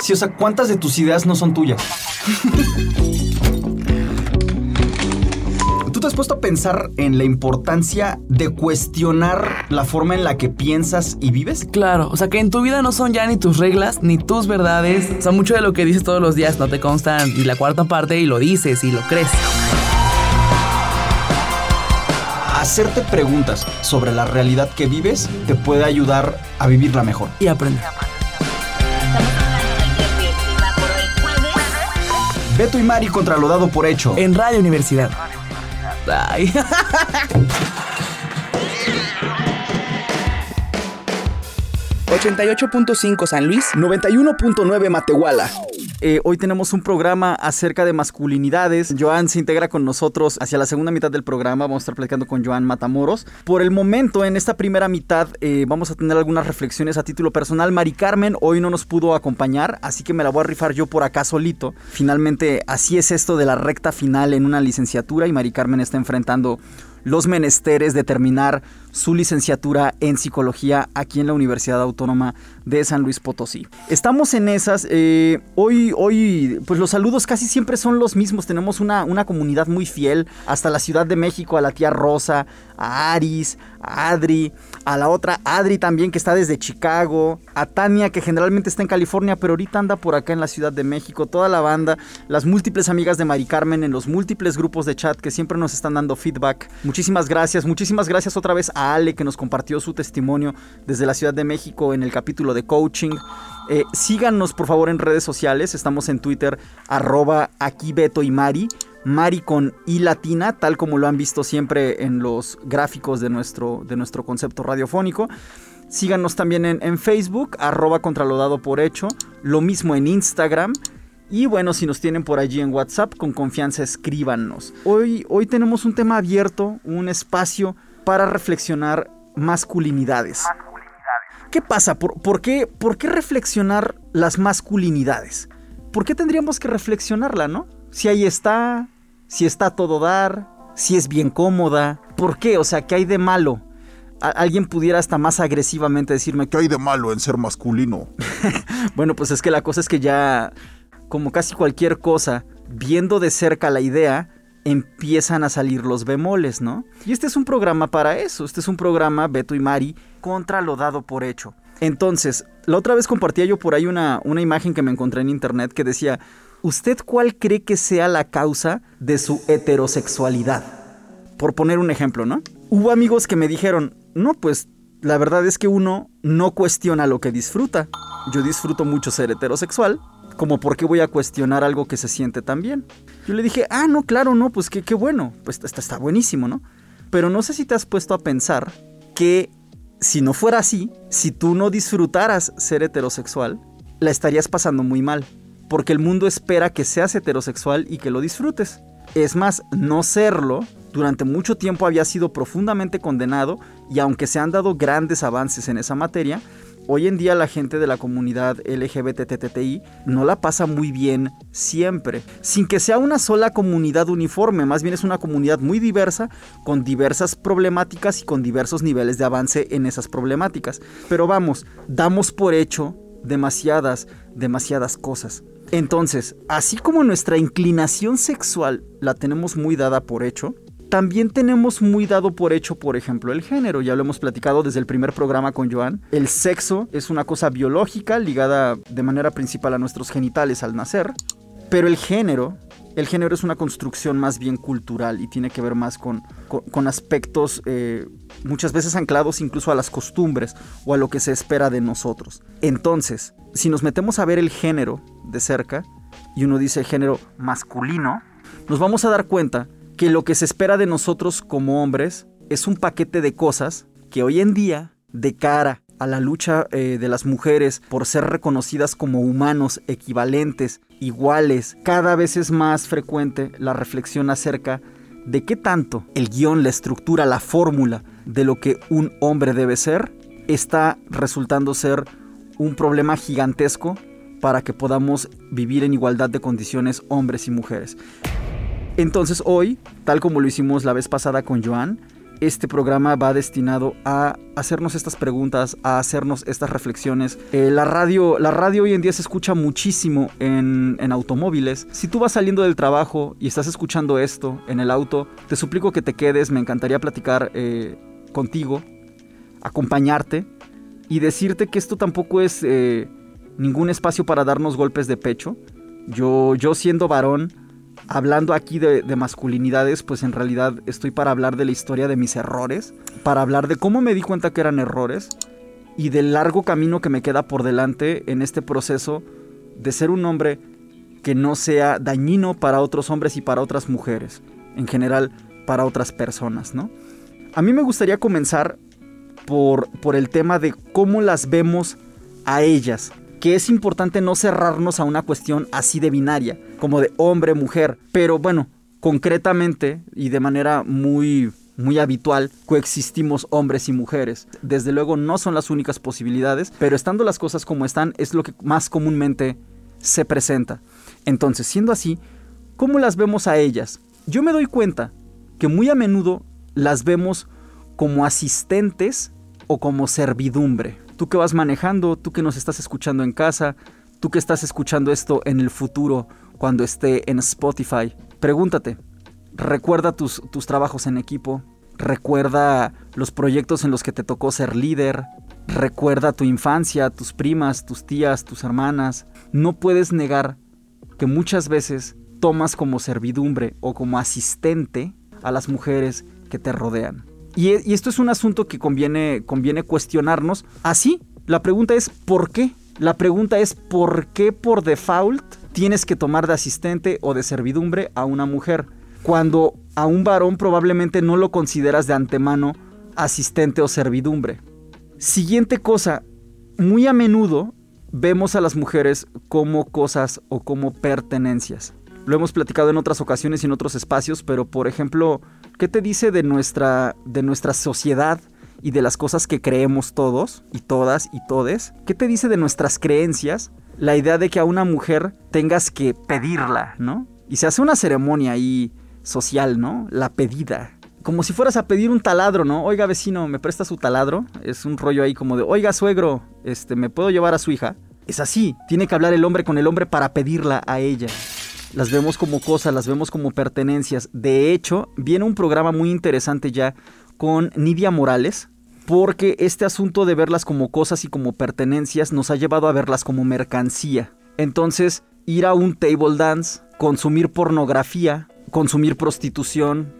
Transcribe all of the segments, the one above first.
Sí, o sea, ¿cuántas de tus ideas no son tuyas? ¿Tú te has puesto a pensar en la importancia de cuestionar la forma en la que piensas y vives? Claro, o sea que en tu vida no son ya ni tus reglas ni tus verdades. O sea, mucho de lo que dices todos los días no te consta ni la cuarta parte y lo dices y lo crees. Hacerte preguntas sobre la realidad que vives te puede ayudar a vivirla mejor. Y aprender. Beto y Mari contra lo dado por hecho. En Radio Universidad. Ay. 88.5 San Luis. 91.9 Matehuala. Eh, hoy tenemos un programa acerca de masculinidades. Joan se integra con nosotros hacia la segunda mitad del programa. Vamos a estar platicando con Joan Matamoros. Por el momento, en esta primera mitad, eh, vamos a tener algunas reflexiones a título personal. Mari Carmen hoy no nos pudo acompañar, así que me la voy a rifar yo por acá solito. Finalmente, así es esto de la recta final en una licenciatura y Mari Carmen está enfrentando los menesteres de terminar su licenciatura en psicología aquí en la Universidad Autónoma de San Luis Potosí. Estamos en esas. Eh, hoy, hoy, pues los saludos casi siempre son los mismos. Tenemos una, una comunidad muy fiel. Hasta la Ciudad de México, a la tía Rosa, a Aris, a Adri, a la otra Adri también que está desde Chicago, a Tania que generalmente está en California, pero ahorita anda por acá en la Ciudad de México. Toda la banda, las múltiples amigas de Mari Carmen en los múltiples grupos de chat que siempre nos están dando feedback. Muchísimas gracias. Muchísimas gracias otra vez a Ale que nos compartió su testimonio desde la Ciudad de México en el capítulo de coaching. Eh, síganos por favor en redes sociales, estamos en Twitter arroba y Mari. Mari con I latina, tal como lo han visto siempre en los gráficos de nuestro, de nuestro concepto radiofónico. Síganos también en, en Facebook, arroba contralodado por hecho. Lo mismo en Instagram. Y bueno, si nos tienen por allí en WhatsApp, con confianza escríbanos. Hoy, hoy tenemos un tema abierto, un espacio para reflexionar masculinidades. ¿Qué pasa? ¿Por, qué, ¿Por qué reflexionar las masculinidades? ¿Por qué tendríamos que reflexionarla, no? Si ahí está, si está todo dar, si es bien cómoda. ¿Por qué? O sea, ¿qué hay de malo? alguien pudiera hasta más agresivamente decirme, ¿qué hay de malo en ser masculino? bueno, pues es que la cosa es que ya, como casi cualquier cosa, viendo de cerca la idea, empiezan a salir los bemoles, ¿no? Y este es un programa para eso, este es un programa, Beto y Mari, contra lo dado por hecho. Entonces, la otra vez compartía yo por ahí una, una imagen que me encontré en internet que decía, ¿usted cuál cree que sea la causa de su heterosexualidad? Por poner un ejemplo, ¿no? Hubo amigos que me dijeron, no, pues la verdad es que uno no cuestiona lo que disfruta. Yo disfruto mucho ser heterosexual, como por qué voy a cuestionar algo que se siente tan bien. Yo le dije, ah, no, claro, no, pues qué, qué bueno, pues está, está buenísimo, ¿no? Pero no sé si te has puesto a pensar que si no fuera así, si tú no disfrutaras ser heterosexual, la estarías pasando muy mal, porque el mundo espera que seas heterosexual y que lo disfrutes. Es más, no serlo durante mucho tiempo había sido profundamente condenado y aunque se han dado grandes avances en esa materia, hoy en día la gente de la comunidad LGBTTI no la pasa muy bien siempre, sin que sea una sola comunidad uniforme, más bien es una comunidad muy diversa, con diversas problemáticas y con diversos niveles de avance en esas problemáticas. Pero vamos, damos por hecho demasiadas, demasiadas cosas. Entonces, así como nuestra inclinación sexual la tenemos muy dada por hecho, también tenemos muy dado por hecho, por ejemplo, el género. Ya lo hemos platicado desde el primer programa con Joan. El sexo es una cosa biológica ligada de manera principal a nuestros genitales al nacer. Pero el género, el género es una construcción más bien cultural y tiene que ver más con, con, aspectos eh, muchas veces anclados incluso a las costumbres o a lo que se espera de nosotros. Entonces, si nos metemos a ver el género de cerca y uno dice género masculino, nos vamos a dar cuenta que lo que se espera de nosotros como hombres es un paquete de cosas que hoy en día, de cara a la lucha eh, de las mujeres por ser reconocidas como humanos equivalentes, iguales, cada vez es más frecuente la reflexión acerca de qué tanto el guion, la estructura, la fórmula de lo que un hombre debe ser, está resultando ser un problema gigantesco para que podamos vivir en igualdad de condiciones hombres y mujeres. Entonces hoy, tal como lo hicimos la vez pasada con Joan, este programa va destinado a hacernos estas preguntas, a hacernos estas reflexiones. Eh, la, radio, la radio hoy en día se escucha muchísimo en, automóviles. Si tú vas saliendo del trabajo y estás escuchando esto en el auto, te suplico que te quedes, me encantaría platicar eh, contigo, acompañarte y decirte que esto tampoco es eh, ningún espacio para darnos golpes de pecho. Yo, yo siendo varón, hablando aquí de, masculinidades, pues en realidad estoy para hablar de la historia de mis errores, para hablar de cómo me di cuenta que eran errores y del largo camino que me queda por delante en este proceso de ser un hombre que no sea dañino para otros hombres y para otras mujeres, en general para otras personas, ¿no? A mí me gustaría comenzar por, por el tema de cómo las vemos a ellas, que es importante no cerrarnos a una cuestión así de binaria, como de hombre, mujer, pero bueno, concretamente y de manera muy muy habitual, coexistimos hombres y mujeres. Desde luego no son las únicas posibilidades, pero estando las cosas como están es lo que más comúnmente se presenta. Entonces, siendo así, ¿cómo las vemos a ellas? Yo me doy cuenta que muy a menudo las vemos como asistentes o como servidumbre tú que vas manejando, tú que nos estás escuchando en casa, tú que estás escuchando esto en el futuro cuando esté en Spotify, pregúntate, recuerda tus, tus trabajos en equipo, recuerda los proyectos en los que te tocó ser líder, recuerda tu infancia, tus primas, tus tías, tus hermanas. No puedes negar que muchas veces tomas como servidumbre o como asistente a las mujeres que te rodean. E, y, esto es un asunto que conviene, conviene cuestionarnos. Así, la pregunta es ¿por qué? La pregunta es ¿por qué por default tienes que tomar de asistente o de servidumbre a una mujer? Cuando a un varón probablemente no lo consideras de antemano asistente o servidumbre. Siguiente cosa, muy a menudo vemos a las mujeres como cosas o como pertenencias. Lo hemos platicado en otras ocasiones y en otros espacios, pero por ejemplo, ¿Qué te dice de nuestra, de nuestra sociedad y de las cosas que creemos todos y todas y todes? ¿Qué te dice de nuestras creencias la idea de que a una mujer tengas que pedirla, ¿no? Y se hace una ceremonia ahí social, ¿no? La pedida. Como si fueras a pedir un taladro, ¿no? Oiga, vecino, ¿me presta su taladro? Es un rollo ahí como de, oiga, suegro, este, ¿me puedo llevar a su hija? Es así, tiene que hablar el hombre con el hombre para pedirla a ella las vemos como cosas, las vemos como pertenencias. De hecho, viene un programa muy interesante ya con Nidia Morales, porque este asunto de verlas como cosas y como pertenencias nos ha llevado a verlas como mercancía. Entonces, ir a un table dance, consumir pornografía, consumir prostitución,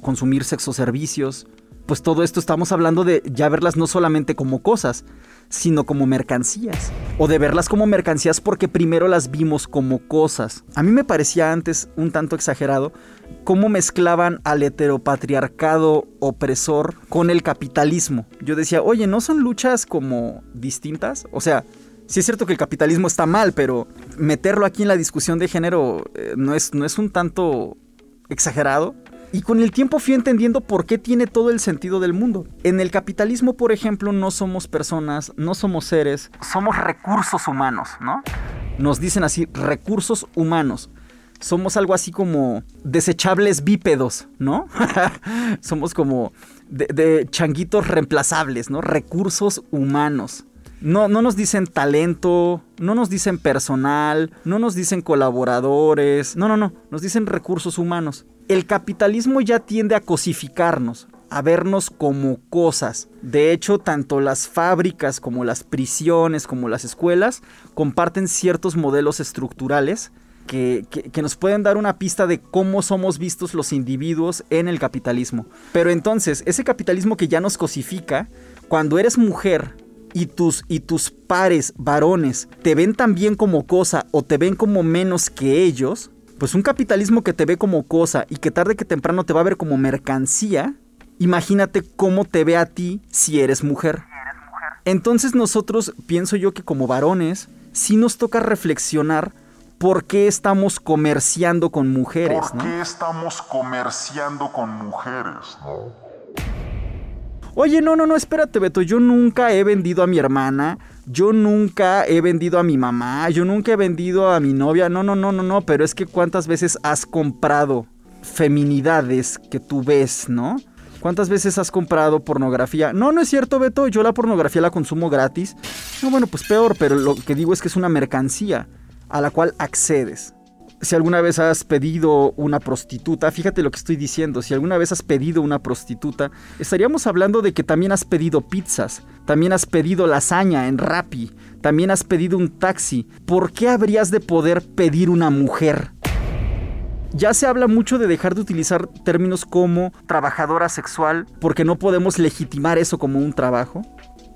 consumir sexoservicios, pues todo esto estamos hablando de ya verlas no solamente como cosas, sino como mercancías. O de verlas como mercancías porque primero las vimos como cosas. A mí me parecía antes un tanto exagerado cómo mezclaban al heteropatriarcado opresor con el capitalismo. Yo decía, oye, ¿no son luchas como distintas? O sea, sí es cierto que el capitalismo está mal, pero meterlo aquí en la discusión de género eh, no, es, no es un tanto exagerado. Y con el tiempo fui entendiendo por qué tiene todo el sentido del mundo. En el capitalismo, por ejemplo, no somos personas, no somos seres, somos recursos humanos, ¿no? Nos dicen así, recursos humanos. Somos algo así como desechables bípedos, ¿no? somos como de, changuitos reemplazables, ¿no? Recursos humanos. No, no, nos dicen talento, no nos dicen personal, no nos dicen colaboradores, no, no, no, nos dicen recursos humanos el capitalismo ya tiende a cosificarnos, a vernos como cosas. De hecho, tanto las fábricas como las prisiones, como las escuelas, comparten ciertos modelos estructurales que, nos pueden dar una pista de cómo somos vistos los individuos en el capitalismo. Pero entonces, ese capitalismo que ya nos cosifica, cuando eres mujer y tus, y tus pares varones te ven también como cosa o te ven como menos que ellos, pues un capitalismo que te ve como cosa y que tarde que temprano te va a ver como mercancía, imagínate cómo te ve a ti si eres mujer. Entonces nosotros, pienso yo que como varones, sí nos toca reflexionar por qué estamos comerciando con mujeres, ¿Por qué estamos comerciando con mujeres, no? Oye, no, no, no, espérate, Beto, yo nunca he vendido a mi hermana, yo nunca he vendido a mi mamá, yo nunca he vendido a mi novia, no, no, no, no, no, pero es que cuántas veces has comprado feminidades que tú ves, ¿no? ¿Cuántas veces has comprado pornografía? No, no es cierto, Beto, yo la pornografía la consumo gratis. No, bueno, pues peor, pero lo que digo es que es una mercancía a la cual accedes. Si alguna vez has pedido una prostituta, fíjate lo que estoy diciendo, si alguna vez has pedido una prostituta, estaríamos hablando de que también has pedido pizzas, también has pedido lasaña en Rappi, también has pedido un taxi. ¿Por qué habrías de poder pedir una mujer? Ya se habla mucho de dejar de utilizar términos como trabajadora sexual porque no podemos legitimar eso como un trabajo.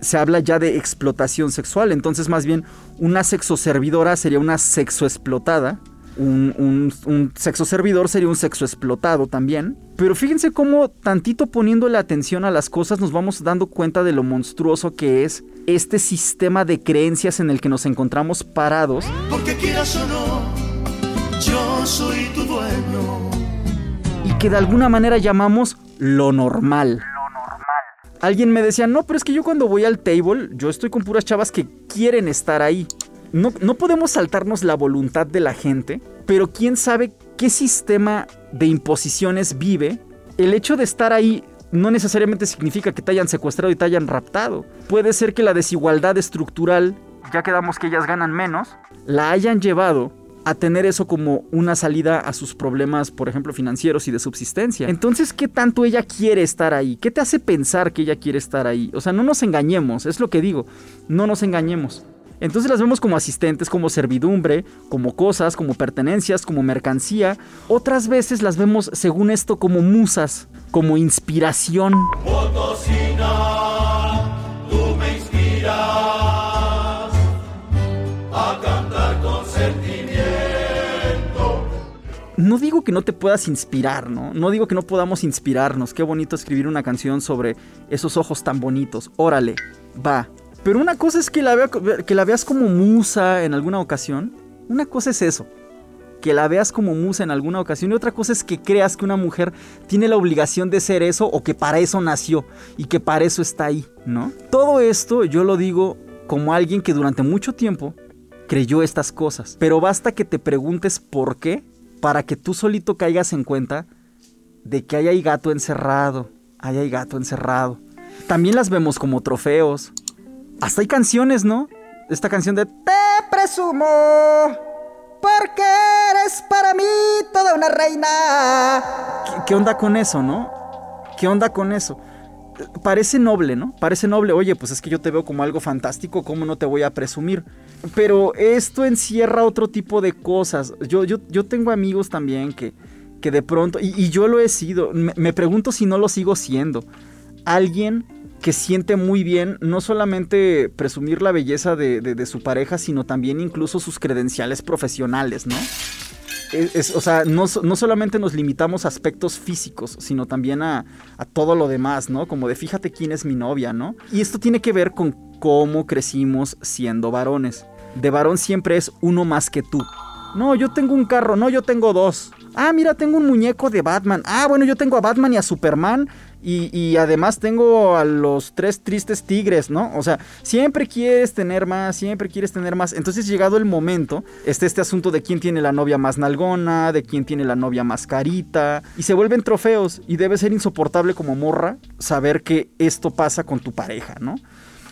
Se habla ya de explotación sexual, entonces más bien una sexoservidora sería una sexoexplotada. Un, un, un sexo servidor sería un sexo explotado también. Pero fíjense cómo tantito poniéndole atención a las cosas nos vamos dando cuenta de lo monstruoso que es este sistema de creencias en el que nos encontramos parados. Porque quieras o no, yo soy tu dueño. Y que de alguna manera llamamos lo normal. Alguien me decía, no, pero es que yo cuando voy al table, yo estoy con puras chavas que quieren estar ahí. No, no podemos saltarnos la voluntad de la gente, pero quién sabe qué sistema de imposiciones vive. El hecho de estar ahí no necesariamente significa que te hayan secuestrado y te hayan raptado. Puede ser que la desigualdad estructural, ya quedamos que ellas ganan menos, la hayan llevado a tener eso como una salida a sus problemas, por ejemplo, financieros y de subsistencia. Entonces, ¿qué tanto ella quiere estar ahí? ¿Qué te hace pensar que ella quiere estar ahí? O sea, no nos engañemos, es lo que digo, no nos engañemos. Entonces las vemos como asistentes, como servidumbre, como cosas, como pertenencias, como mercancía. Otras veces las vemos, según esto, como musas, como inspiración. Potosina, tú me inspiras a cantar con sentimiento. No digo que no te puedas inspirar, ¿no? No digo que no podamos inspirarnos. Qué bonito escribir una canción sobre esos ojos tan bonitos. Órale, va. Pero una cosa es que la, veas como musa en alguna ocasión. Una cosa es eso. Que la veas como musa en alguna ocasión. Y otra cosa es que creas que una mujer tiene la obligación de ser eso o que para eso nació y que para eso está ahí, ¿no? Todo esto yo lo digo como alguien que durante mucho tiempo creyó estas cosas. Pero basta que te preguntes por qué para que tú solito caigas en cuenta de que ahí hay gato encerrado. Ahí hay gato encerrado. También las vemos como trofeos. Hasta hay canciones, ¿no? Esta canción de Te presumo, porque eres para mí toda una reina. ¿Qué, onda con eso, no? ¿Qué onda con eso? Parece noble, ¿no? Parece noble. Oye, pues es que yo te veo como algo fantástico, ¿cómo no te voy a presumir? Pero esto encierra otro tipo de cosas. Yo, yo, yo tengo amigos también que, que de pronto, y, yo lo he sido, me pregunto si no lo sigo siendo. Alguien que siente muy bien no solamente presumir la belleza de, su pareja, sino también incluso sus credenciales profesionales, ¿no? O sea, no, no solamente nos limitamos a aspectos físicos, sino también a, a todo lo demás, ¿no? Como de fíjate quién es mi novia, ¿no? Y esto tiene que ver con cómo crecimos siendo varones. De varón siempre es uno más que tú. No, yo tengo un carro, no, yo tengo dos. Ah, mira, tengo un muñeco de Batman. Ah, bueno, yo tengo a Batman y a Superman. Y, además tengo a los tres tristes tigres, ¿no? O sea, siempre quieres tener más, siempre quieres tener más. Entonces, llegado el momento, está este asunto de quién tiene la novia más nalgona, de quién tiene la novia más carita. Y se vuelven trofeos. Y debe ser insoportable como morra saber que esto pasa con tu pareja, ¿no?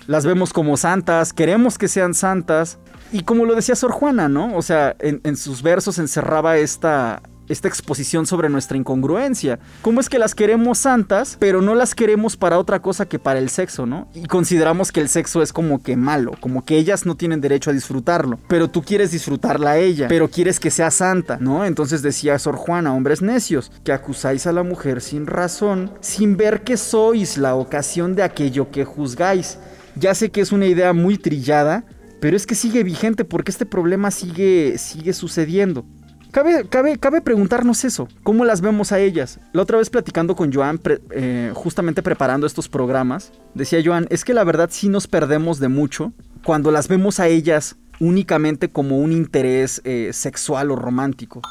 las vemos como santas, queremos que sean santas. Y como lo decía Sor Juana, ¿no? O sea, en sus versos encerraba esta, esta exposición sobre nuestra incongruencia. ¿Cómo es que las queremos santas, pero no las queremos para otra cosa que para el sexo, ¿no? Y consideramos que el sexo es como que malo, como que ellas no tienen derecho a disfrutarlo. Pero tú quieres disfrutarla a ella, pero quieres que sea santa, ¿no? Entonces decía Sor Juana, hombres necios, que acusáis a la mujer sin razón, sin ver que sois la ocasión de aquello que juzgáis. Ya sé que es una idea muy trillada, pero es que sigue vigente porque este problema sigue, sigue sucediendo. Cabe, cabe, cabe preguntarnos eso, ¿cómo las vemos a ellas? La otra vez platicando con Joan, eh, justamente preparando estos programas, decía Joan, es que la verdad sí nos perdemos de mucho cuando las vemos a ellas únicamente como un interés eh, sexual o romántico.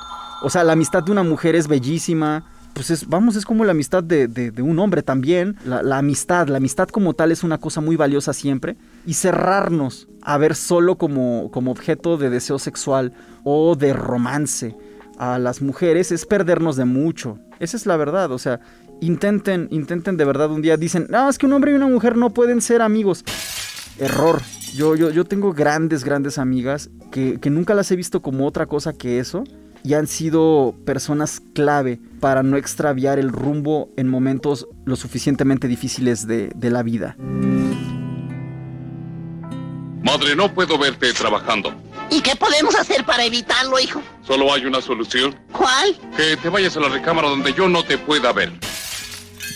O sea, la amistad de una mujer es bellísima, pues es, vamos, es como la amistad de, de- un hombre también. La amistad, la amistad como tal es una cosa muy valiosa siempre. Y cerrarnos a ver solo como, como objeto de deseo sexual o de romance a las mujeres es perdernos de mucho. Esa es la verdad, o sea, Intenten, intenten de verdad un día. Dicen, no, es que un hombre y una mujer no pueden ser amigos. Error. Yo, yo, yo tengo grandes, grandes amigas que, que nunca las he visto como otra cosa que eso y han sido personas clave para no extraviar el rumbo en momentos lo suficientemente difíciles de, de la vida. Madre, no puedo verte trabajando. ¿Y qué podemos hacer para evitarlo, hijo? Solo hay una solución. ¿Cuál? Que te vayas a la recámara donde yo no te pueda ver.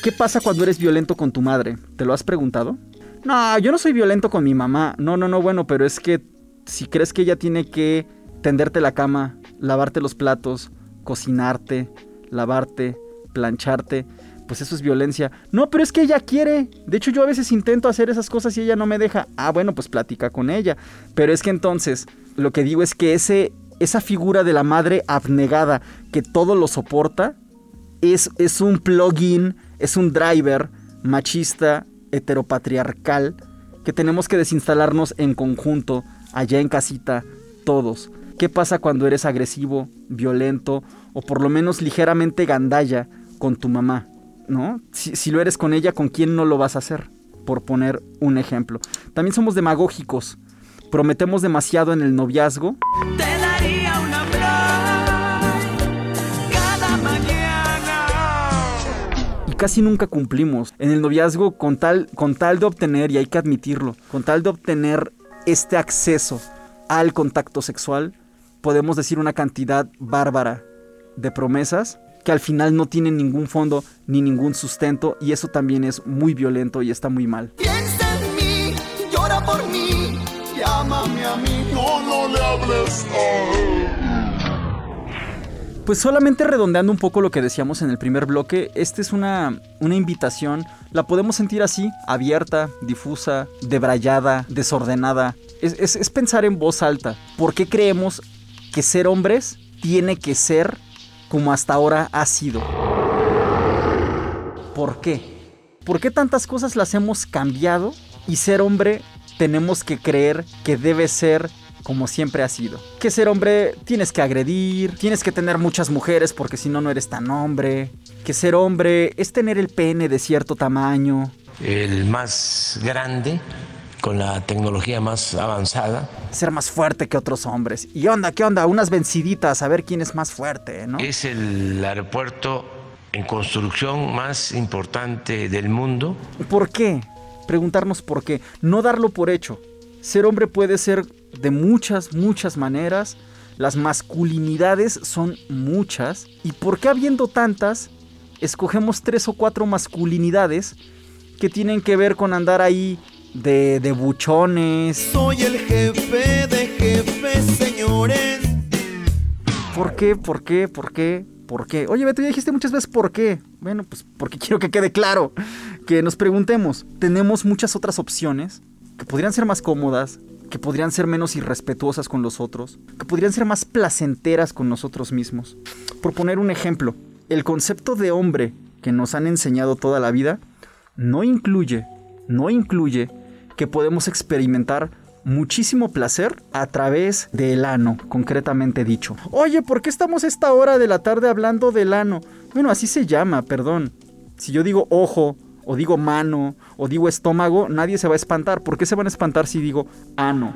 ¿Qué pasa cuando eres violento con tu madre? ¿Te lo has preguntado? No, yo no soy violento con mi mamá. No, no, no, bueno, pero es que si crees que ella tiene que tenderte la cama, lavarte los platos, cocinarte, lavarte, plancharte, pues eso es violencia. No, pero es que ella quiere. De hecho, yo a veces intento hacer esas cosas y ella no me deja. Ah, bueno, pues platica con ella. Pero es que entonces, lo que digo es que ese, esa figura de la madre abnegada que todo lo soporta, es, es un plugin, es un driver machista, heteropatriarcal, que tenemos que desinstalarnos en conjunto, allá en casita, todos. ¿Qué pasa cuando eres agresivo, violento o por lo menos ligeramente gandalla con tu mamá? ¿No? Si, si, lo eres con ella, ¿con quién no lo vas a hacer? Por poner un ejemplo. También somos demagógicos. Prometemos demasiado en el noviazgo. Te daría una cada mañana. Y casi nunca cumplimos. En el noviazgo, con tal, con tal de obtener, y hay que admitirlo, con tal de obtener este acceso al contacto sexual, podemos decir una cantidad bárbara de promesas que al final no tienen ningún fondo ni ningún sustento y eso también es muy violento y está muy mal. Piensa en mí, llora por mí, llámame a mí. No, no le hables Pues solamente redondeando un poco lo que decíamos en el primer bloque, esta es una, una invitación, la podemos sentir así, abierta, difusa, debrayada, desordenada. Es, es, es pensar en voz alta. ¿Por qué creemos que ser hombres tiene que ser como hasta ahora ha sido. ¿Por qué? ¿Por qué tantas cosas las hemos cambiado y ser hombre tenemos que creer que debe ser como siempre ha sido? Que ser hombre tienes que agredir, tienes que tener muchas mujeres porque si no no eres tan hombre. Que ser hombre es tener el pene de cierto tamaño. El más grande con la tecnología más avanzada. Ser más fuerte que otros hombres. ¿Y onda? ¿Qué onda? Unas venciditas, a ver quién es más fuerte, ¿no? Es el aeropuerto en construcción más importante del mundo. ¿Por qué? Preguntarnos por qué. No darlo por hecho. Ser hombre puede ser de muchas, muchas maneras. Las masculinidades son muchas. ¿Y por qué habiendo tantas, escogemos tres o cuatro masculinidades que tienen que ver con andar ahí de, de buchones. Soy el jefe de jefes, señores. ¿Por qué? ¿Por qué? ¿Por qué? ¿Por qué? Oye, Beto, ya dijiste muchas veces por qué. Bueno, pues porque quiero que quede claro. Que nos preguntemos. Tenemos muchas otras opciones que podrían ser más cómodas, que podrían ser menos irrespetuosas con los otros, que podrían ser más placenteras con nosotros mismos. Por poner un ejemplo, el concepto de hombre que nos han enseñado toda la vida no incluye, no incluye que podemos experimentar muchísimo placer a través del ano, concretamente dicho. Oye, ¿por qué estamos esta hora de la tarde hablando del ano? Bueno, así se llama, perdón. Si yo digo ojo, o digo mano, o digo estómago, nadie se va a espantar. ¿Por qué se van a espantar si digo ano?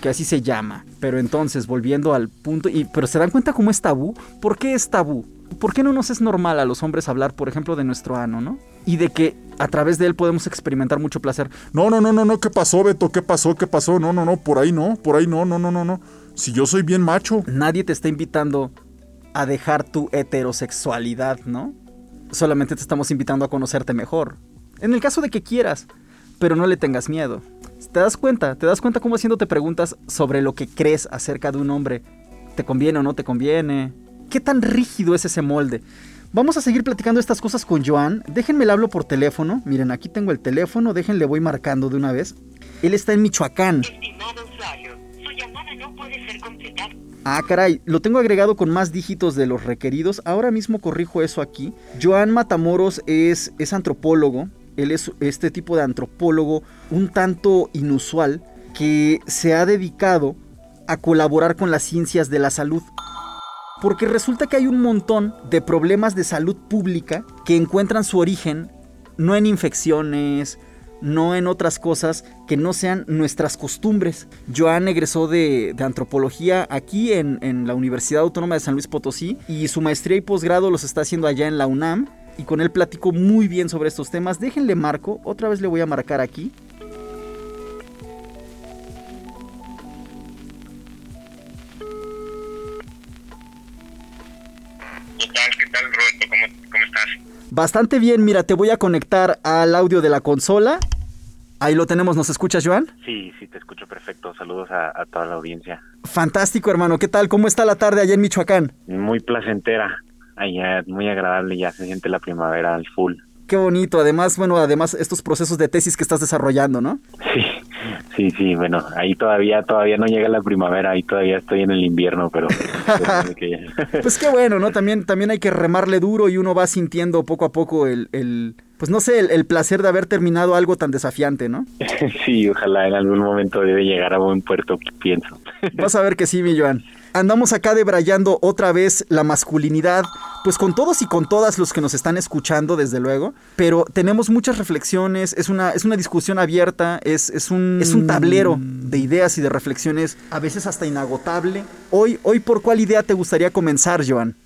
Que así se llama. Pero entonces, volviendo al punto, y, pero ¿se dan cuenta cómo es tabú? ¿Por qué es tabú? ¿Por qué no nos es normal a los hombres hablar, por ejemplo, de nuestro ano, no? Y de que a través de él podemos experimentar mucho placer. No, no, no, no, no, ¿qué pasó, Beto? ¿Qué pasó? ¿Qué pasó? No, no, no, por ahí no, por ahí no, no, no, no, no. Si yo soy bien macho. Nadie te está invitando a dejar tu heterosexualidad, ¿no? Solamente te estamos invitando a conocerte mejor. En el caso de que quieras, pero no le tengas miedo. ¿Te das cuenta? ¿Te das cuenta cómo haciéndote preguntas sobre lo que crees acerca de un hombre? ¿Te conviene o no te conviene? ¿Qué tan rígido es ese molde? Vamos a seguir platicando estas cosas con Joan. Déjenme le hablo por teléfono. Miren, aquí tengo el teléfono. Déjenle voy marcando de una vez. Él está en Michoacán. Estimado usuario, su llamada no puede ser completada. Ah, caray, lo tengo agregado con más dígitos de los requeridos. Ahora mismo corrijo eso aquí. Joan Matamoros es, es antropólogo. Él es este tipo de antropólogo un tanto inusual que se ha dedicado a colaborar con las ciencias de la salud. Porque resulta que hay un montón de problemas de salud pública que encuentran su origen no en infecciones, no en otras cosas que no sean nuestras costumbres. Joan egresó de, antropología aquí en, en, la Universidad Autónoma de San Luis Potosí y su maestría y posgrado los está haciendo allá en la UNAM. Y con él platico muy bien sobre estos temas. Déjenle marco, otra vez le voy a marcar aquí. Bastante bien, mira, te voy a conectar al audio de la consola. Ahí lo tenemos, ¿nos escuchas, Joan? Sí, sí, te escucho perfecto. Saludos a, a, toda la audiencia. Fantástico, hermano. ¿Qué tal? ¿Cómo está la tarde allá en Michoacán? Muy placentera. Allá, muy agradable, ya se siente la primavera al full. Qué bonito. Además, bueno, además estos procesos de tesis que estás desarrollando, ¿no? Sí, sí, sí. Bueno, ahí todavía, todavía no llega la primavera, ahí todavía estoy en el invierno, pero. pues qué bueno, ¿no? También, también hay que remarle duro y uno va sintiendo poco a poco el, el pues no sé, el, el, placer de haber terminado algo tan desafiante, ¿no? Sí, ojalá en algún momento debe llegar a buen puerto, pienso. Vas a ver que sí, mi Joan. Andamos acá debrayando otra vez la masculinidad, pues con todos y con todas los que nos están escuchando, desde luego, pero tenemos muchas reflexiones, es una, es una discusión abierta, es, es, un, es un tablero de ideas y de reflexiones, a veces hasta inagotable. Hoy, hoy ¿por cuál idea te gustaría comenzar, Joan?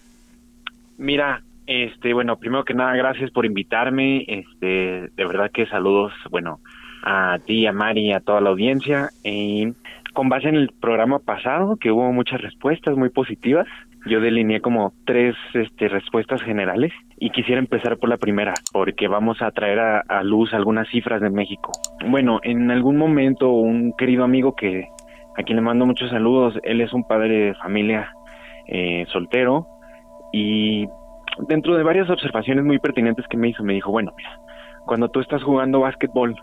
Mira, este, bueno, primero que nada, gracias por invitarme. Este, de verdad que saludos, bueno, a ti, a Mari, a toda la audiencia. Y con base en el programa pasado, que hubo muchas respuestas muy positivas, yo delineé como tres este, respuestas generales y quisiera empezar por la primera, porque vamos a traer a, luz algunas cifras de México. Bueno, en algún momento un querido amigo que a quien le mando muchos saludos, él es un padre de familia eh, soltero y dentro de varias observaciones muy pertinentes que me hizo, me dijo, bueno, mira, cuando tú estás jugando básquetbol,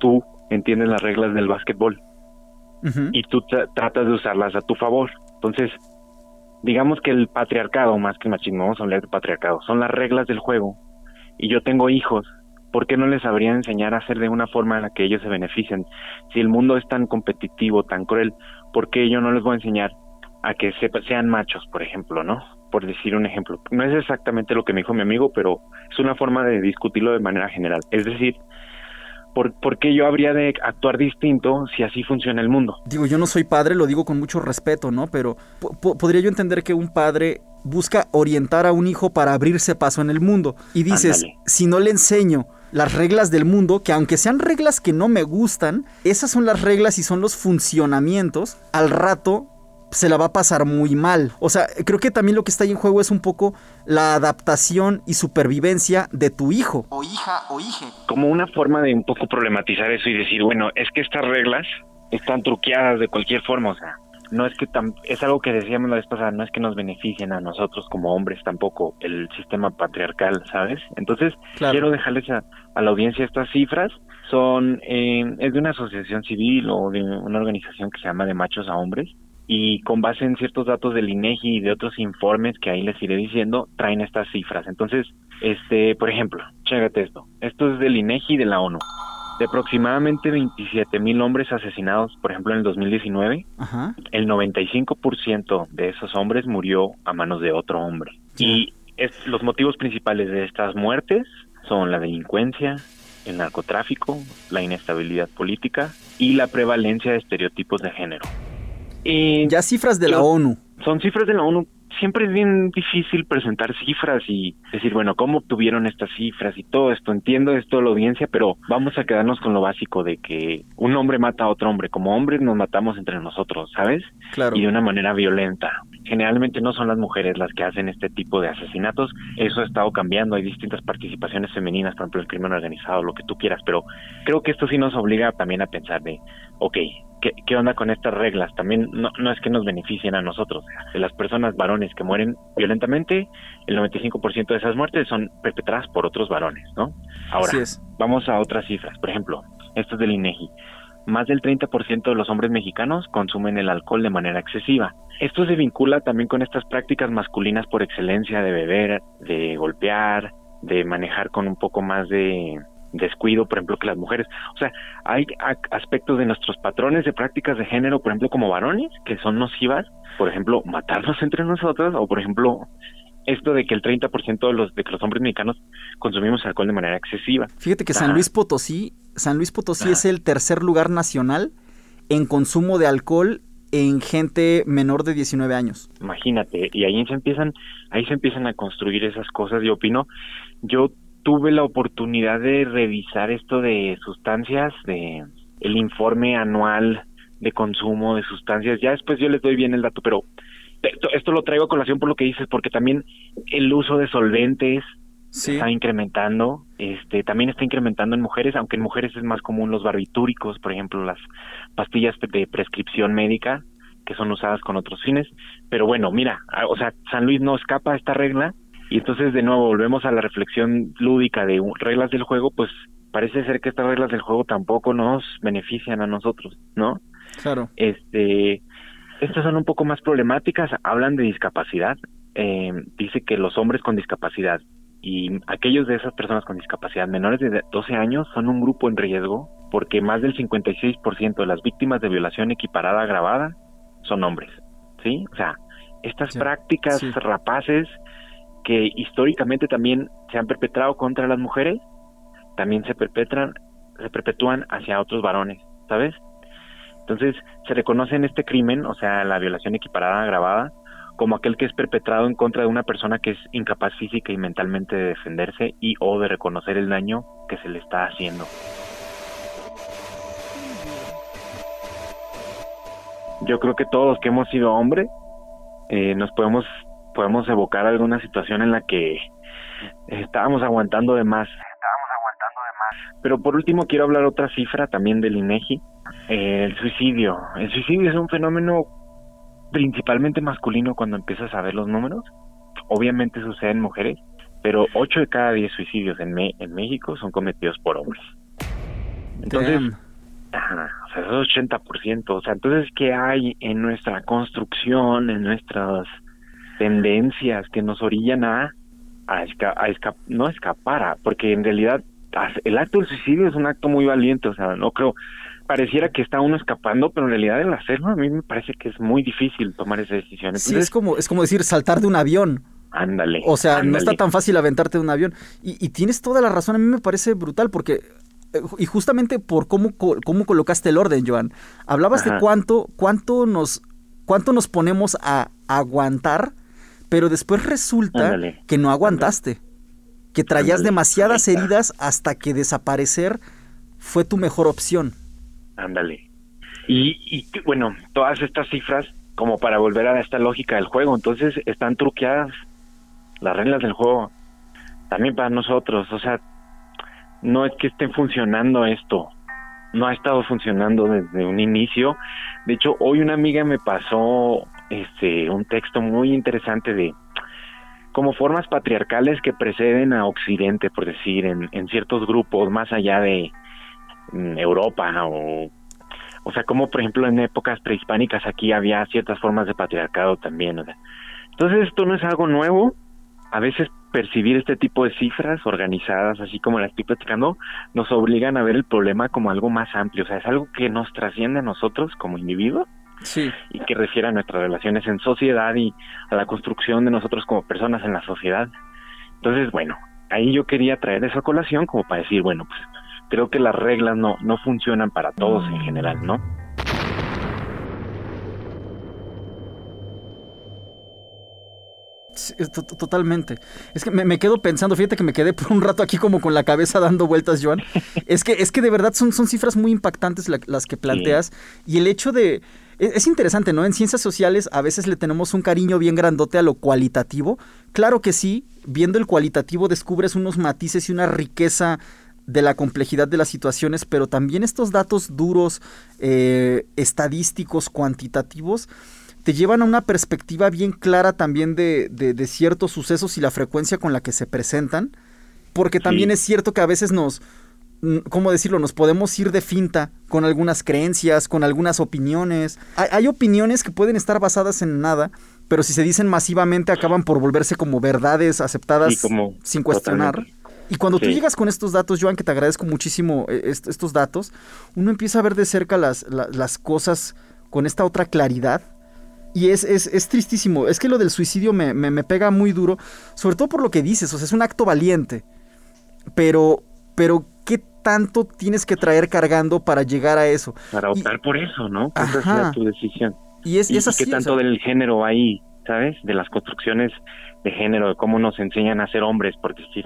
tú entiendes las reglas del básquetbol y tú tratas de usarlas a tu favor. Entonces, digamos que el patriarcado, más que machismo, vamos a hablar de patriarcado, son las reglas del juego. Y yo tengo hijos, ¿por qué no les sabría enseñar a hacer de una forma en la que ellos se beneficien? Si el mundo es tan competitivo, tan cruel, ¿por qué yo no les voy a enseñar a que se, sean machos, por ejemplo, ¿no? Por decir un ejemplo. No es exactamente lo que me dijo mi amigo, pero es una forma de discutirlo de manera general. Es decir, ¿por, ¿por, qué yo habría de actuar distinto si así funciona el mundo? Digo, yo no soy padre, lo digo con mucho respeto, ¿no? Pero podría yo entender que un padre busca orientar a un hijo para abrirse paso en el mundo. Y dices, si no le enseño las reglas del mundo, que aunque sean reglas que no me gustan, esas son las reglas y son los funcionamientos, al rato se la va a pasar muy mal. O sea, creo que también lo que está ahí en juego es un poco la adaptación y supervivencia de tu hijo. O hija o hije. Como una forma de un poco problematizar eso y decir, bueno, es que estas reglas están truqueadas de cualquier forma, o sea, no es que tam es algo que decíamos la vez pasada, no es que nos beneficien a nosotros como hombres tampoco el sistema patriarcal, ¿sabes? Entonces, claro. quiero dejarles a, a, la audiencia estas cifras. Son, eh, es de una asociación civil o de una organización que se llama de machos a hombres y con base en ciertos datos del INEGI y de otros informes que ahí les iré diciendo, traen estas cifras. Entonces, este, por ejemplo, chécate esto. Esto es del INEGI de la ONU. De aproximadamente 27 mil hombres asesinados, por ejemplo, en el 2019, Ajá. el 95% de esos hombres murió a manos de otro hombre. Sí. Y es, los motivos principales de estas muertes son la delincuencia, el narcotráfico, la inestabilidad política y la prevalencia de estereotipos de género. Ya cifras de la ONU. Son cifras de la ONU. Siempre es bien difícil presentar cifras y decir, bueno, ¿cómo obtuvieron estas cifras y todo esto? Entiendo esto la audiencia, pero vamos a quedarnos con lo básico de que un hombre mata a otro hombre. Como hombres nos matamos entre nosotros, ¿sabes? Claro. Y de una manera violenta. Generalmente no son las mujeres las que hacen este tipo de asesinatos. Eso ha estado cambiando. Hay distintas participaciones femeninas, por ejemplo, el crimen organizado, lo que tú quieras. Pero creo que esto sí nos obliga también a pensar de, ok, ¿qué, qué onda con estas reglas? También no, no, es que nos beneficien a nosotros. De las personas varones que mueren violentamente, el 95% de esas muertes son perpetradas por otros varones, ¿no? Ahora, vamos a otras cifras. Por ejemplo, esto es del INEGI. Más del 30% de los hombres mexicanos consumen el alcohol de manera excesiva. Esto se vincula también con estas prácticas masculinas por excelencia de beber, de golpear, de manejar con un poco más de descuido, por ejemplo, que las mujeres. O sea, hay aspectos de nuestros patrones de prácticas de género, por ejemplo, como varones, que son nocivas, por ejemplo, matarnos entre nosotros, o por ejemplo, esto de que el 30% de los, de que los hombres mexicanos consumimos alcohol de manera excesiva. Fíjate que San Luis Potosí, San Luis Potosí es el tercer lugar nacional en consumo de alcohol en gente menor de 19 años. Imagínate, y ahí se empiezan, ahí se empiezan a construir esas cosas. Yo opino, yo tuve la oportunidad de revisar esto de sustancias, de el informe anual de consumo de sustancias. Ya después yo les doy bien el dato, pero esto lo traigo a colación por lo que dices, porque también el uso de solventes está incrementando, este, también está incrementando en mujeres, aunque en mujeres es más común los barbitúricos, por ejemplo, las pastillas de prescripción médica que son usadas con otros fines, pero bueno, mira, o sea, San Luis no escapa a esta regla y entonces de nuevo volvemos a la reflexión lúdica de reglas del juego, pues parece ser que estas reglas del juego tampoco nos benefician a nosotros, ¿no? Claro. Este, estas son un poco más problemáticas, hablan de discapacidad, eh, dice que los hombres con discapacidad y aquellos de esas personas con discapacidad menores de 12 años son un grupo en riesgo porque más del 56% de las víctimas de violación equiparada agravada son hombres, ¿sí? O sea, estas prácticas rapaces que históricamente también se han perpetrado contra las mujeres, también se perpetran, se perpetúan hacia otros varones, ¿sabes? Entonces, se reconoce en este crimen, o sea, la violación equiparada agravada, como aquel que es perpetrado en contra de una persona que es incapaz física y mentalmente de defenderse y o de reconocer el daño que se le está haciendo. Yo creo que todos los que hemos sido hombres eh, nos podemos podemos evocar alguna situación en la que estábamos aguantando de más. Estábamos aguantando de más. Pero por último quiero hablar otra cifra también del INEGI, eh, el suicidio. El suicidio es un fenómeno principalmente masculino cuando empiezas a ver los números. Obviamente sucede en mujeres, pero 8 de cada 10 suicidios en, en México son cometidos por hombres. Entonces, ajá, o sea, es 80%. O sea, entonces, ¿qué hay en nuestra construcción, en nuestras tendencias que nos orillan a, a, a no escapar, porque en realidad el acto del suicidio es un acto muy valiente, o sea, no creo, pareciera que está uno escapando, pero en realidad el hacerlo a mí me parece que es muy difícil tomar esa decisión. sí, es como, es como decir saltar de un avión. Ándale. O sea, no está tan fácil aventarte de un avión. Y, tienes toda la razón, a mí me parece brutal porque eh, y justamente por cómo, cómo colocaste el orden, Joan. Hablabas de cuánto, cuánto nos, cuánto nos ponemos a aguantar, pero después resulta que no aguantaste. Que traías demasiadas heridas hasta que desaparecer fue tu mejor opción. Ándale. Y, y bueno, todas estas cifras, como para volver a esta lógica del juego, entonces están truqueadas las reglas del juego también para nosotros. O sea, no es que estén funcionando esto, no ha estado funcionando desde un inicio. De hecho, hoy una amiga me pasó este un texto muy interesante de como formas patriarcales que preceden a Occidente, por decir, en, ciertos grupos más allá de, Europa o o sea, como por ejemplo en épocas prehispánicas aquí había ciertas formas de patriarcado también. Entonces esto no es algo nuevo. A veces percibir este tipo de cifras organizadas, así como las estoy platicando, nos obligan a ver el problema como algo más amplio. O sea, es algo que nos trasciende a nosotros como individuos sí. y que refiere a nuestras relaciones en sociedad y a la construcción de nosotros como personas en la sociedad. Entonces, bueno, ahí yo quería traer esa colación como para decir, bueno, pues creo que las reglas no, no funcionan para todos en general, ¿no? totalmente. Es que me, quedo pensando, fíjate que me quedé por un rato aquí como con la cabeza dando vueltas, Joan. Es que, es que de verdad son, son cifras muy impactantes las que planteas. Y el hecho de. Es, es, interesante, ¿no? En ciencias sociales a veces le tenemos un cariño bien grandote a lo cualitativo. Claro que sí, viendo el cualitativo descubres unos matices y una riqueza de la complejidad de las situaciones, pero también estos datos duros, eh, estadísticos, cuantitativos, te llevan a una perspectiva bien clara también de, de, ciertos sucesos y la frecuencia con la que se presentan, porque también es cierto que a veces nos, ¿cómo decirlo? Nos podemos ir de finta con algunas creencias, con algunas opiniones. Hay, opiniones que pueden estar basadas en nada, pero si se dicen masivamente acaban por volverse como verdades aceptadas sin cuestionar. Y cuando tú llegas con estos datos, Joan, que te agradezco muchísimo eh, est- estos datos, uno empieza a ver de cerca las, la- las cosas con esta otra claridad. Y es, es, es tristísimo. Es que lo del suicidio me, me- me pega muy duro, sobre todo por lo que dices, o sea, es un acto valiente. Pero, pero, ¿qué tanto tienes que traer cargando para llegar a eso? Para optar por eso, ¿no? Que esa sea tu decisión. Y es, y, es y así. qué o tanto sea, del género hay, ¿sabes? De las construcciones de género, de cómo nos enseñan a ser hombres, por decir.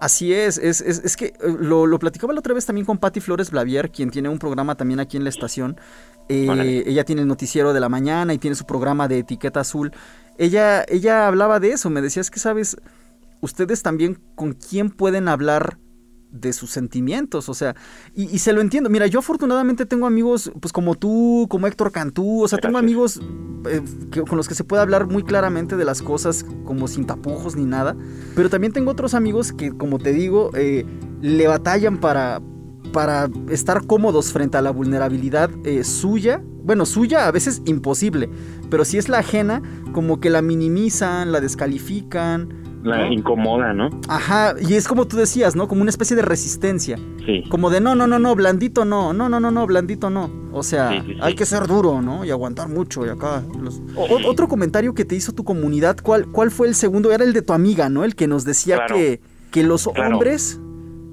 Así es, es, es, es que eh, lo, lo platicaba la otra vez también con Patti Flores Blavier, quien tiene un programa también aquí en la estación. Eh, ella tiene el noticiero de la mañana y tiene su programa de etiqueta azul. Ella, ella hablaba de eso, me decía, es que sabes, ustedes también con quién pueden hablar de sus sentimientos, o sea, y, y se lo entiendo. Mira, yo afortunadamente tengo amigos, pues como tú, como Héctor Cantú, o sea, tengo amigos eh, que- con los que se puede hablar muy claramente de las cosas, como sin tapujos ni nada, pero también tengo otros amigos que, como te digo, eh, le batallan para, para estar cómodos frente a la vulnerabilidad eh, suya, bueno, suya a veces imposible, pero si es la ajena, como que la minimizan, la descalifican. La incomoda, ¿no? Ajá, y es como tú decías, ¿no? Como una especie de resistencia. Sí. Como de no, no, no, no, blandito no, no, no, no, no, blandito no. O sea, Sí, sí, sí. hay que ser duro, ¿no? Y aguantar mucho y acá. los- O- o- otro comentario que te hizo tu comunidad, ¿cuál, ¿cuál fue el segundo? Era el de tu amiga, ¿no? El que nos decía Claro. que, que los Claro. hombres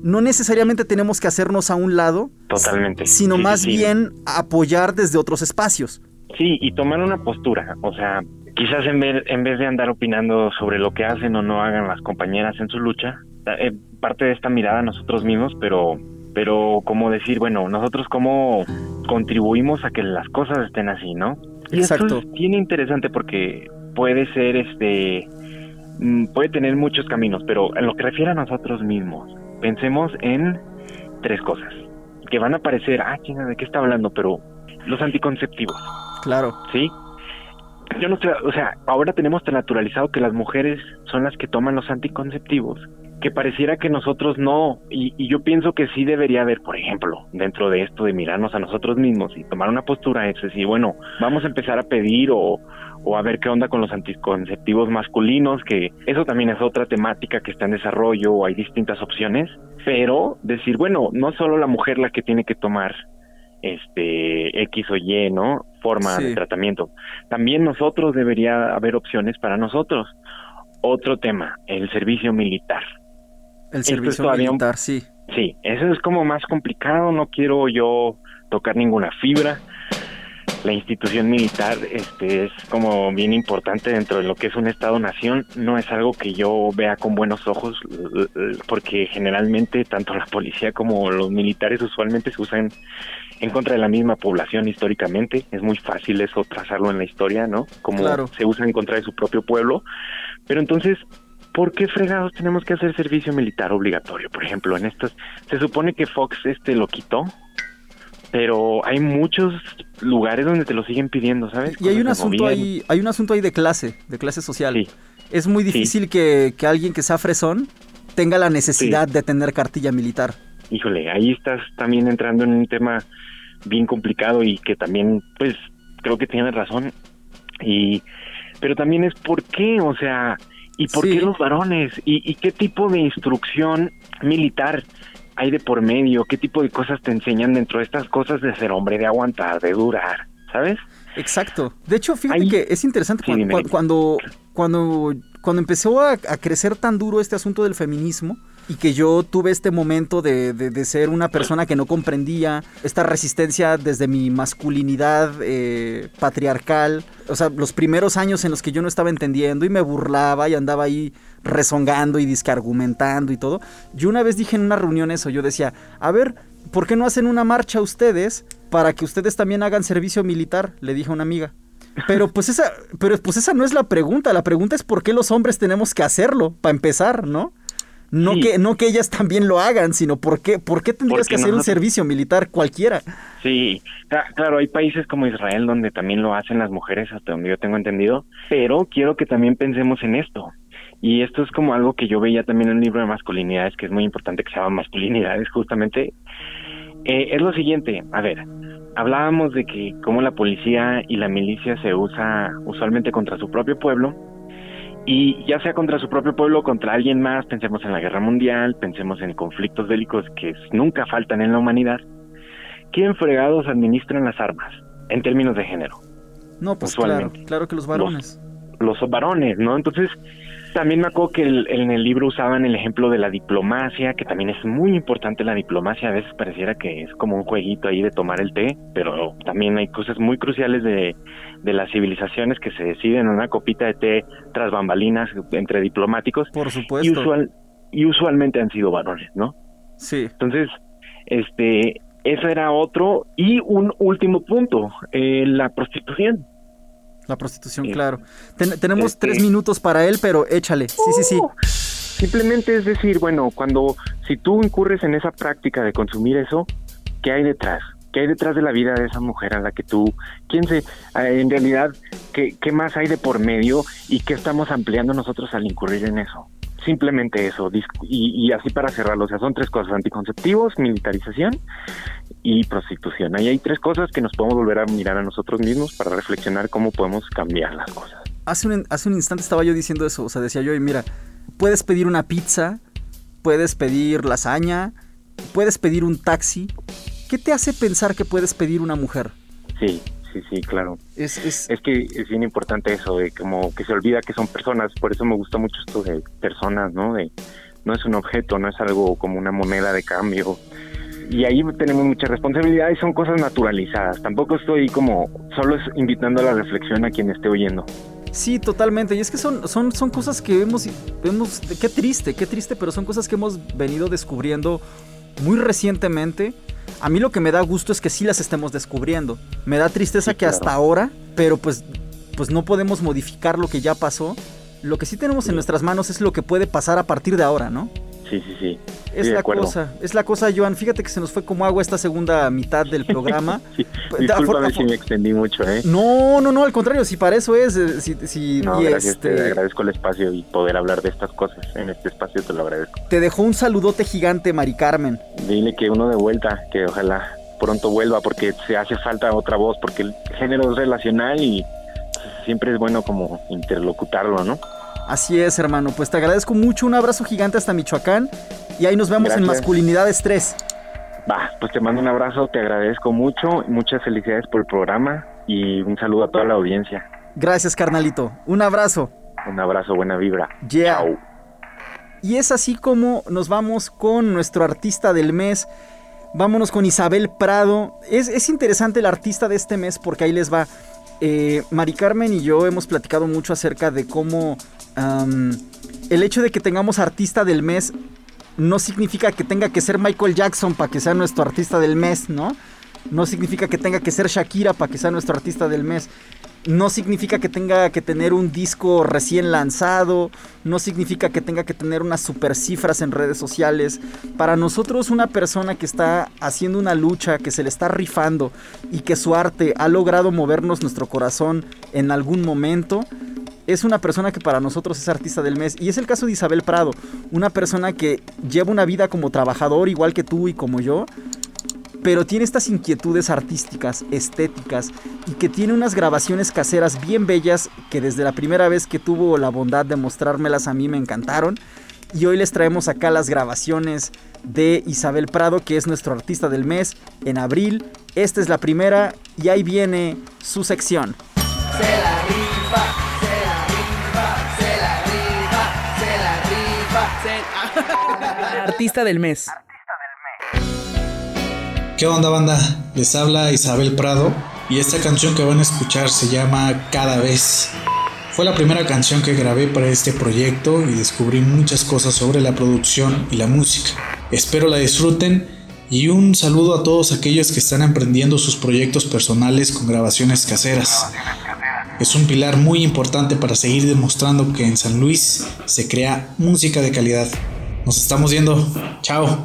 no necesariamente tenemos que hacernos a un lado, Totalmente. sino más bien apoyar desde otros espacios. Sí, y tomar una postura, o sea, quizás en vez, en vez de andar opinando sobre lo que hacen o no hagan las compañeras en su lucha, eh, parte de esta mirada nosotros mismos, pero pero como decir, bueno, nosotros cómo contribuimos a que las cosas estén así, ¿no? Y Exacto. esto es bien interesante porque puede ser este mm, puede tener muchos caminos, pero en lo que refiere a nosotros mismos, pensemos en tres cosas que van a parecer, ah, chinga, ¿de qué está hablando? Pero los anticonceptivos. Claro. ¿sí? Yo no sé, o sea, ahora tenemos tan naturalizado que las mujeres son las que toman los anticonceptivos, que pareciera que nosotros no, y, yo pienso que sí debería haber, por ejemplo, dentro de esto de mirarnos a nosotros mismos y tomar una postura, es decir, bueno, vamos a empezar a pedir o, o a ver qué onda con los anticonceptivos masculinos, que eso también es otra temática que está en desarrollo, hay distintas opciones, pero decir, bueno, no solo la mujer la que tiene que tomar este X o Y, ¿no? Forma Sí. de tratamiento. También nosotros debería haber opciones para nosotros. Otro tema, el servicio militar. El Esto servicio un- militar, sí. Sí, eso es como más complicado, no quiero yo tocar ninguna fibra. La institución militar este, es como bien importante dentro de lo que es un Estado-nación. No es algo que yo vea con buenos ojos, porque generalmente tanto la policía como los militares usualmente se usan en contra de la misma población históricamente. Es muy fácil eso trazarlo en la historia, ¿no? Como Claro. se usa en contra de su propio pueblo. Pero entonces, ¿por qué fregados tenemos que hacer servicio militar obligatorio? Por ejemplo, en estas, se supone que Fox este lo quitó, pero hay muchos lugares donde te lo siguen pidiendo, ¿sabes? Y hay un asunto ahí, hay un asunto ahí de clase, de clase social. Sí. Es muy Sí. difícil que, que alguien que sea fresón tenga la necesidad de tener cartilla militar. Híjole, ahí estás también entrando en un tema bien complicado y que también, pues, creo que tienes razón. Y, pero también es por qué, o sea, y por qué los varones y, y qué tipo de instrucción militar hay de por medio, qué tipo de cosas te enseñan dentro de estas cosas de ser hombre, de aguantar, de durar, ¿sabes? Exacto. De hecho, fíjate Ahí- que es interesante Sí, cuan- dime, cuan- dime. cuando, cuando, cuando empezó a, a crecer tan duro este asunto del feminismo y que yo tuve este momento de, de- ser una persona que no comprendía esta resistencia desde mi masculinidad eh, patriarcal, o sea, los primeros años en los que yo no estaba entendiendo y me burlaba y andaba ahí rezongando y disque argumentando y todo, yo una vez dije en una reunión eso, yo decía, a ver, ¿por qué no hacen una marcha ustedes para que ustedes también hagan servicio militar? Le dije a una amiga. Pero pues esa, pero pues esa no es la pregunta. La pregunta es por qué los hombres tenemos que hacerlo, para empezar, ¿no? No, Sí. que, no que ellas también lo hagan, sino por qué, por qué tendrías que hacer un servicio militar cualquiera. Sí, cla- claro, hay países como Israel donde también lo hacen las mujeres, hasta donde yo tengo entendido, pero quiero que también pensemos en esto. Y esto es como algo que yo veía también en el libro de masculinidades, que es muy importante que se llama masculinidades, justamente. Eh, es lo siguiente, a ver, hablábamos de que cómo la policía y la milicia se usa usualmente contra su propio pueblo y ya sea contra su propio pueblo o contra alguien más, pensemos en la guerra mundial, pensemos en conflictos bélicos que nunca faltan en la humanidad, ¿quién fregados administran las armas en términos de género? No, pues claro, claro que los varones. Los, los varones, ¿no? Entonces, también me acuerdo que en el libro usaban el ejemplo de la diplomacia, que también es muy importante la diplomacia. A veces pareciera que es como un jueguito ahí de tomar el té, pero también hay cosas muy cruciales de, de las civilizaciones que se deciden en una copita de té tras bambalinas entre diplomáticos. Por supuesto. Y, usual, y usualmente han sido varones, ¿no? Sí. Entonces, este, eso era otro. Y un último punto, eh, la prostitución. La prostitución, claro. tenemos tres minutos para él, pero échale. Sí, sí, sí. Uh, simplemente es decir, bueno, cuando, si tú incurres en esa práctica de consumir eso, ¿qué hay detrás? ¿Qué hay detrás de la vida de esa mujer a la que tú, quién eh, en realidad, qué, más hay de por medio y qué estamos ampliando nosotros al incurrir en eso? Simplemente eso, y, y así para cerrarlo, o sea, son tres cosas, anticonceptivos, militarización y prostitución. Ahí hay tres cosas que nos podemos volver a mirar a nosotros mismos para reflexionar cómo podemos cambiar las cosas. Hace un, hace un instante estaba yo diciendo eso, o sea, decía yo, y mira, puedes pedir una pizza, puedes pedir lasaña, puedes pedir un taxi. ¿Qué te hace pensar que puedes pedir una mujer? Sí, sí, sí, claro. Es, es... es que es bien importante eso, de como que se olvida que son personas, por eso me gusta mucho esto de personas, ¿no? De no es un objeto, no es algo como una moneda de cambio, y ahí tenemos mucha responsabilidad y son cosas naturalizadas. Tampoco estoy como solo invitando a la reflexión a quien esté oyendo. Sí, totalmente. Y es que son, son, son cosas que vemos, vemos, qué triste, qué triste, pero son cosas que hemos venido descubriendo muy recientemente. A mí lo que me da gusto es que sí las estemos descubriendo. Me da tristeza que hasta ahora, pero pues, pues no podemos modificar lo que ya pasó. Lo que sí tenemos en nuestras manos es lo que puede pasar a partir de ahora, ¿no? Sí, sí, sí. Es la cosa, es la cosa, Joan. Fíjate que se nos fue como agua esta segunda mitad del programa. sí, discúlpame si me extendí mucho, ¿eh? No, no, no, al contrario, si para eso es. Eh, si, si, no, gracias, este... te agradezco el espacio y poder hablar de estas cosas en este espacio, te lo agradezco. Te dejó un saludote gigante, Mari Carmen. Dile que uno de vuelta, que ojalá pronto vuelva, porque se hace falta otra voz, porque el género es relacional y siempre es bueno como interlocutarlo, ¿no? Así es, hermano. Pues te agradezco mucho. Un abrazo gigante hasta Michoacán. Y ahí nos vemos en Masculinidad Estrés. Va, pues te mando un abrazo, te agradezco mucho. Muchas felicidades por el programa y un saludo a toda la audiencia. Gracias, carnalito. Un abrazo. Un abrazo, buena vibra. Yeah. Y es así como nos vamos con nuestro artista del mes. Vámonos con Isabel Prado. Es, es interesante el artista de este mes porque ahí les va. Eh, Mari Carmen y yo hemos platicado mucho acerca de cómo el hecho de que tengamos artista del mes no significa que tenga que ser Michael Jackson para que sea nuestro artista del mes, ¿no? No significa que tenga que ser Shakira para que sea nuestro artista del mes. No significa que tenga que tener un disco recién lanzado. No significa que tenga que tener unas super cifras en redes sociales. Para nosotros una persona que está haciendo una lucha, que se le está rifando y que su arte ha logrado movernos nuestro corazón en algún momento, es una persona que para nosotros es artista del mes. Y es el caso de Isabel Prado, una persona que lleva una vida como trabajador igual que tú y como yo, pero tiene estas inquietudes artísticas, estéticas, y que tiene unas grabaciones caseras bien bellas que desde la primera vez que tuvo la bondad de mostrármelas a mí me encantaron. Y hoy les traemos acá las grabaciones de Isabel Prado, que es nuestro artista del mes, en abril. Esta es la primera y ahí viene su sección. Se la rifa. Artista del mes. ¿Qué onda banda? Les habla Isabel Prado y esta canción que van a escuchar se llama Cada vez. Fue la primera canción que grabé para este proyecto y descubrí muchas cosas sobre la producción y la música. Espero la disfruten y un saludo a todos aquellos que están emprendiendo sus proyectos personales con grabaciones caseras. Es un pilar muy importante para seguir demostrando que en San Luis se crea música de calidad. Nos estamos viendo. Chao.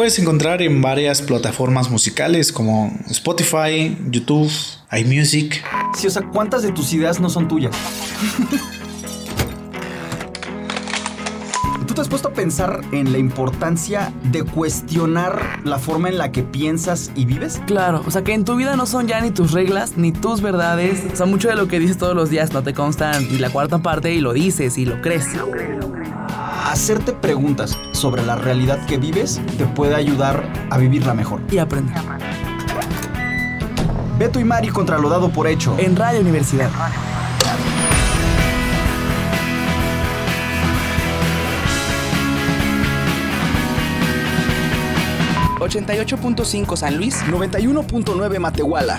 Puedes encontrar en varias plataformas musicales como Spotify, YouTube, iMusic. Sí, o sea, ¿cuántas de tus ideas no son tuyas? ¿Tú te has puesto a pensar en la importancia de cuestionar la forma en la que piensas y vives? Claro, o sea que en tu vida no son ya ni tus reglas, ni tus verdades. O sea, mucho de lo que dices todos los días no te constan ni la cuarta parte y lo dices y lo crees. Hacerte preguntas sobre la realidad que vives te puede ayudar a vivirla mejor. Y aprender. Beto y Mari contra lo dado por hecho. En Radio Universidad. ...88.5 San Luis... ...91.9 Matehuala...